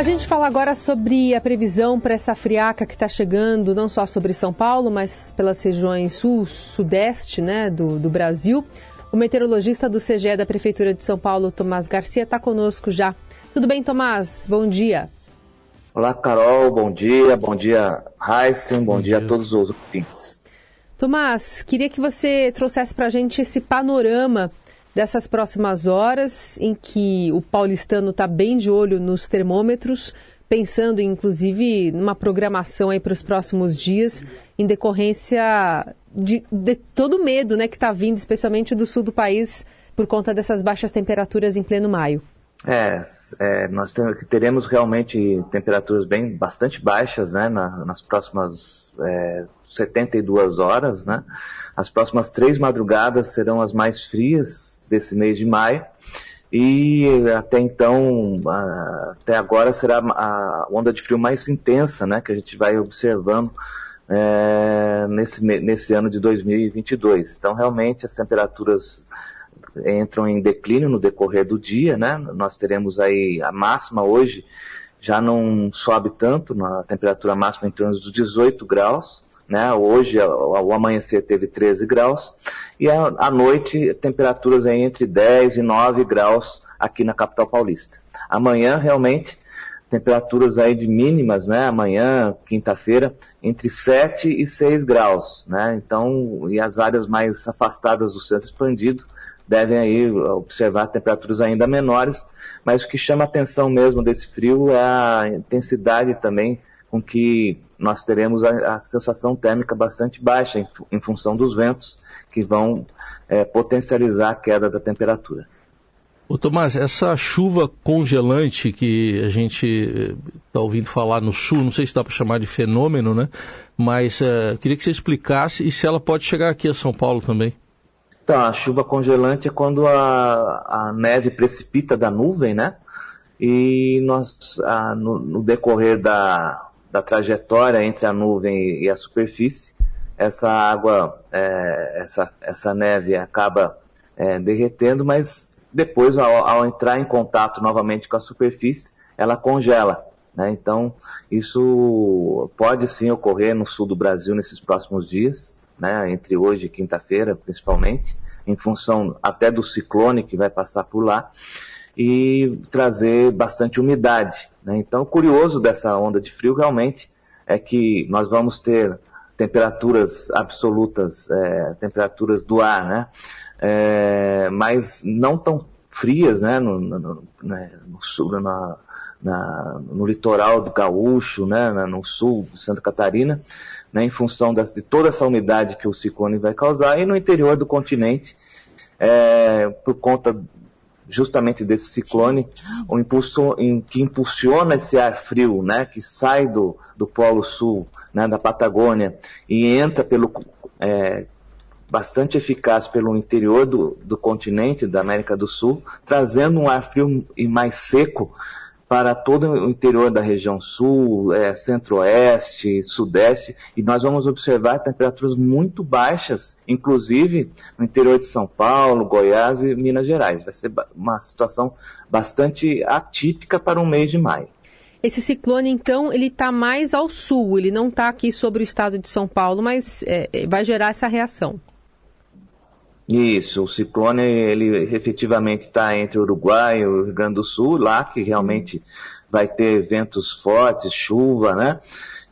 A gente fala agora sobre a previsão para essa friaca que está chegando, não só sobre São Paulo, mas pelas regiões sul, sudeste né, do, do Brasil. O meteorologista do CGE da Prefeitura de São Paulo, Tomás Garcia, está conosco já. Tudo bem, Tomás? Bom dia. Olá, Carol. Bom dia. Bom dia, Heisen. Bom, bom dia. dia a todos os ouvintes. Tomás, queria que você trouxesse para a gente esse panorama dessas próximas horas, em que o paulistano está bem de olho nos termômetros, pensando inclusive numa programação aí para os próximos dias, em decorrência de, de todo o medo né, que está vindo, especialmente do sul do país, por conta dessas baixas temperaturas em pleno maio. É, é nós teremos realmente temperaturas bem bastante baixas né, na, nas próximas é, 72 horas, né? As próximas três madrugadas serão as mais frias desse mês de maio. E até então, até agora será a onda de frio mais intensa, né, que a gente vai observando é, nesse, nesse ano de 2022. Então, realmente, as temperaturas entram em declínio no decorrer do dia, né? Nós teremos aí a máxima hoje já não sobe tanto, na temperatura máxima em torno dos 18 graus, né? Hoje, o amanhecer teve 13 graus e à noite temperaturas entre 10 e 9 graus aqui na capital paulista. Amanhã, realmente, temperaturas aí de mínimas, né? Amanhã, quinta-feira, entre 7 e 6 graus, né? Então, e as áreas mais afastadas do centro expandido devem aí observar temperaturas ainda menores, mas o que chama atenção mesmo desse frio é a intensidade também com que nós teremos a, a sensação térmica bastante baixa em, em, função dos ventos que vão é, potencializar a queda da temperatura. Ô Tomás, essa chuva congelante que a gente está ouvindo falar no sul, não sei se dá para chamar de fenômeno, né? Mas uh, queria que você explicasse e se ela pode chegar aqui a São Paulo também. Então, a chuva congelante é quando a, a neve precipita da nuvem, né? E nós, a, no, no decorrer da, da trajetória entre a nuvem e a superfície, essa água, é, essa, essa neve acaba é, derretendo, mas depois, ao, ao, entrar em contato novamente com a superfície, ela congela. Né? Então, isso pode sim ocorrer no sul do Brasil nesses próximos dias, né? entre hoje e quinta-feira, principalmente, em função até do ciclone que vai passar por lá e trazer bastante umidade. Né? Então, curioso dessa onda de frio realmente é que nós vamos ter temperaturas absolutas, é, temperaturas do ar, né? É, mas não tão frias, né? No, no, né? no na, na, no litoral do Gaúcho, né? no sul de Santa Catarina, né? em função das, de toda essa umidade que o ciclone vai causar, e no interior do continente, é, por conta justamente desse ciclone, o impulso, em, que impulsiona esse ar frio, né, que sai do, do Polo Sul, né, da Patagônia, e entra pelo é, bastante eficaz pelo interior do, do continente da América do Sul, trazendo um ar frio e mais seco para todo o interior da região sul, é, centro-oeste, sudeste, e nós vamos observar temperaturas muito baixas, inclusive no interior de São Paulo, Goiás e Minas Gerais. Vai ser uma situação bastante atípica para um mês de maio. Esse ciclone, então, ele está mais ao sul, ele não está aqui sobre o estado de São Paulo, mas é, é vai gerar essa reação. Isso, o ciclone ele efetivamente está entre o Uruguai e o Rio Grande do Sul, lá que realmente vai ter ventos fortes, chuva, né?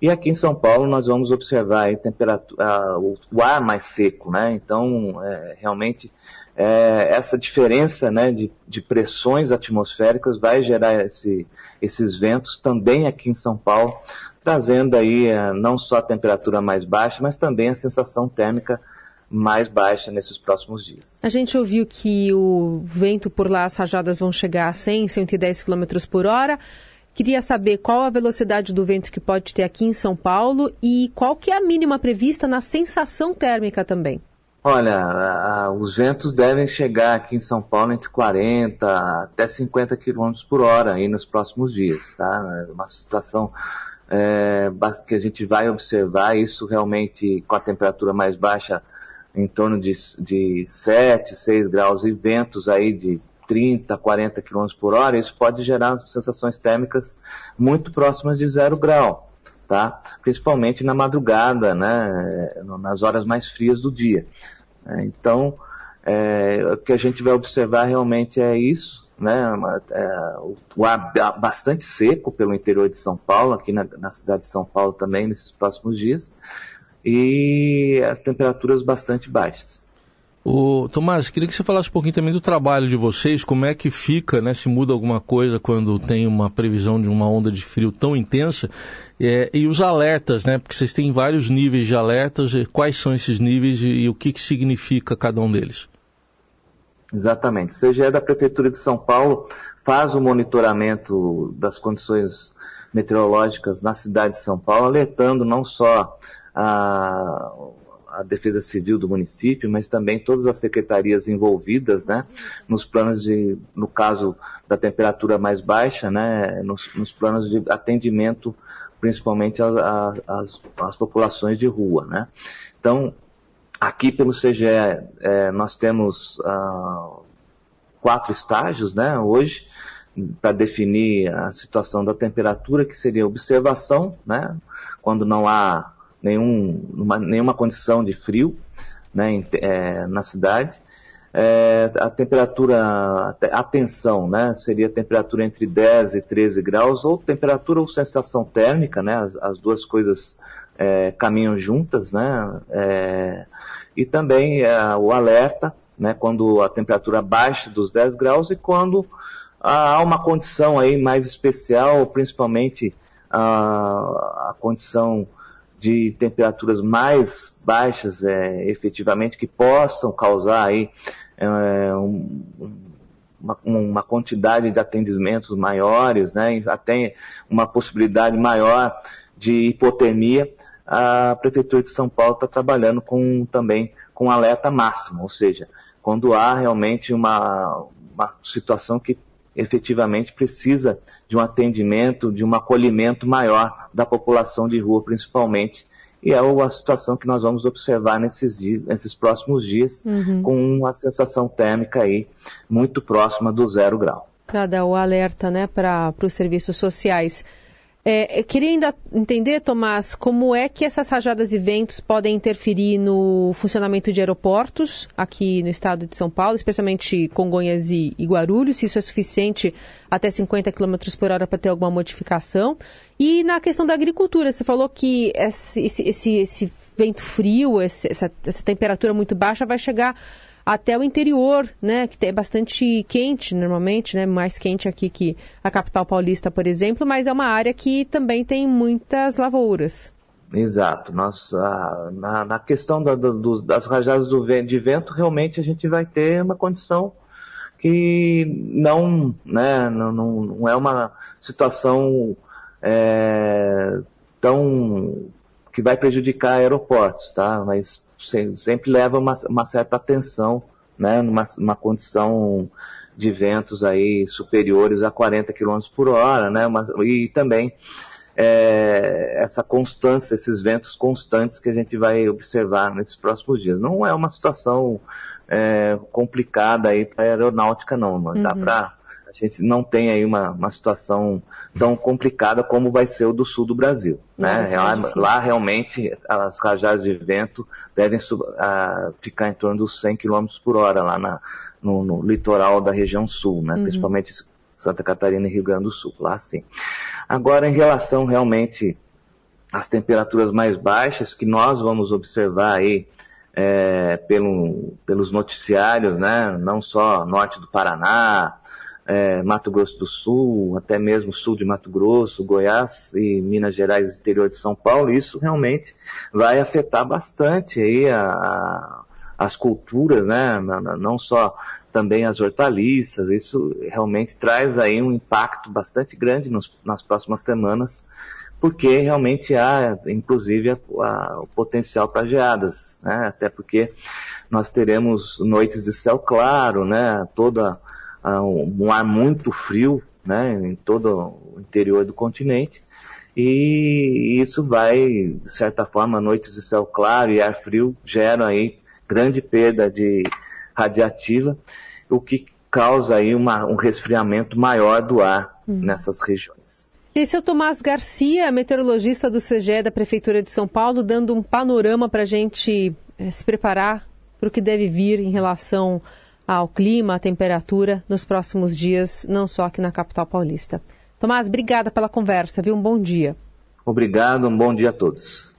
E aqui em São Paulo nós vamos observar a temperatura, o ar mais seco, né? Então, é, realmente, é, essa diferença né, de, de, pressões atmosféricas vai gerar esse, esses ventos também aqui em São Paulo, trazendo aí é, não só a temperatura mais baixa, mas também a sensação térmica mais baixa nesses próximos dias. A gente ouviu que o vento por lá, as rajadas vão chegar a 100, 110 km por hora. Queria saber qual a velocidade do vento que pode ter aqui em São Paulo e qual que é a mínima prevista na sensação térmica também. Olha, a, os ventos devem chegar aqui em São Paulo entre 40 até 50 km por hora aí nos próximos dias, tá? É uma situação é, que a gente vai observar isso realmente com a temperatura mais baixa em torno de, de 7, 6 graus e ventos aí de 30, 40 km por hora, isso pode gerar sensações térmicas muito próximas de zero grau, tá? Principalmente na madrugada, né? Nas horas mais frias do dia. Então, é, o que a gente vai observar realmente é isso, né? É, o ar bastante seco pelo interior de São Paulo, aqui na, na cidade de São Paulo também, nesses próximos dias, e as temperaturas bastante baixas. O Tomás, queria que você falasse um pouquinho também do trabalho de vocês, como é que fica, né, se muda alguma coisa quando tem uma previsão de uma onda de frio tão intensa, é, e os alertas, né, porque vocês têm vários níveis de alertas, quais são esses níveis e, e o que, que significa cada um deles? Exatamente. O CGE da Prefeitura de São Paulo faz o monitoramento das condições meteorológicas na cidade de São Paulo, alertando não só a a Defesa Civil do município, mas também todas as secretarias envolvidas, né, nos planos de, no caso da temperatura mais baixa, né, nos, nos planos de atendimento, principalmente às, populações de rua, né. Então, aqui pelo CGE, é, nós temos ah, quatro estágios, né, hoje, para definir a situação da temperatura, que seria observação, né, quando não há nenhum, uma, nenhuma condição de frio né, é, na cidade. É, a temperatura, a tensão, né, seria temperatura entre 10 e 13 graus, ou temperatura ou sensação térmica, né, as, as duas coisas é, caminham juntas, né, é, e também é, o alerta, né, quando a temperatura baixa dos 10 graus e quando há uma condição aí mais especial, principalmente a, a condição de temperaturas mais baixas, é, efetivamente, que possam causar aí é, um, uma, uma, quantidade de atendimentos maiores, né, até uma possibilidade maior de hipotermia, a Prefeitura de São Paulo está trabalhando com, também com alerta máximo, ou seja, quando há realmente uma, uma situação que efetivamente precisa de um atendimento, de um acolhimento maior da população de rua, principalmente. E é a situação que nós vamos observar nesses, dias, nesses próximos dias, uhum. com uma sensação térmica aí muito próxima do zero grau. Para dar o alerta né, para os serviços sociais. É, queria ainda entender, Tomás, como é que essas rajadas e ventos podem interferir no funcionamento de aeroportos aqui no estado de São Paulo, especialmente Congonhas e, e Guarulhos, se isso é suficiente até 50 km por hora para ter alguma modificação. E na questão da agricultura, você falou que esse, esse, esse vento frio, esse, essa, essa temperatura muito baixa vai chegar até o interior, né, que é bastante quente normalmente, né, mais quente aqui que a capital paulista, por exemplo, mas é uma área que também tem muitas lavouras. Exato. Nós, ah, na, na, questão da, do, das rajadas do de vento, realmente a gente vai ter uma condição que não, né, não, não é uma situação é, tão que vai prejudicar aeroportos, tá? Mas sempre leva uma, uma certa atenção, né, numa, numa condição de ventos aí superiores a 40 km por hora, né, uma, e também é, essa constância, esses ventos constantes que a gente vai observar nesses próximos dias. Não é uma situação é, complicada aí para aeronáutica, não. não uhum. Dá para gente não tem aí uma, uma situação tão complicada como vai ser o do sul do Brasil. Né? Lá, lá, realmente as rajadas de vento devem uh, ficar em torno dos 100 km por hora lá na, no, no, litoral da região sul, né? Uhum. principalmente Santa Catarina e Rio Grande do Sul, lá sim. Agora, em relação realmente às temperaturas mais baixas que nós vamos observar aí é, pelo, pelos noticiários, né? não só norte do Paraná, é, Mato Grosso do Sul, até mesmo sul de Mato Grosso, Goiás e Minas Gerais, interior de São Paulo, isso realmente vai afetar bastante aí a, a, as culturas, né? Não só também as hortaliças, isso realmente traz aí um impacto bastante grande nos, nas próximas semanas, porque realmente há, inclusive, a, o potencial para geadas, né? Até porque nós teremos noites de céu claro, né? Toda um ar muito frio, né, em todo o interior do continente, e isso vai, de certa forma, noites de céu claro e ar frio geram aí grande perda de radiativa, o que causa aí uma, um resfriamento maior do ar uhum. nessas regiões. Esse é o Tomás Garcia, meteorologista do CGE da Prefeitura de São Paulo, dando um panorama para a gente é, se preparar para o que deve vir em relação ao clima, à temperatura nos próximos dias, não só aqui na capital paulista. Tomás, obrigada pela conversa, viu? Um bom dia. Obrigado, um bom dia a todos.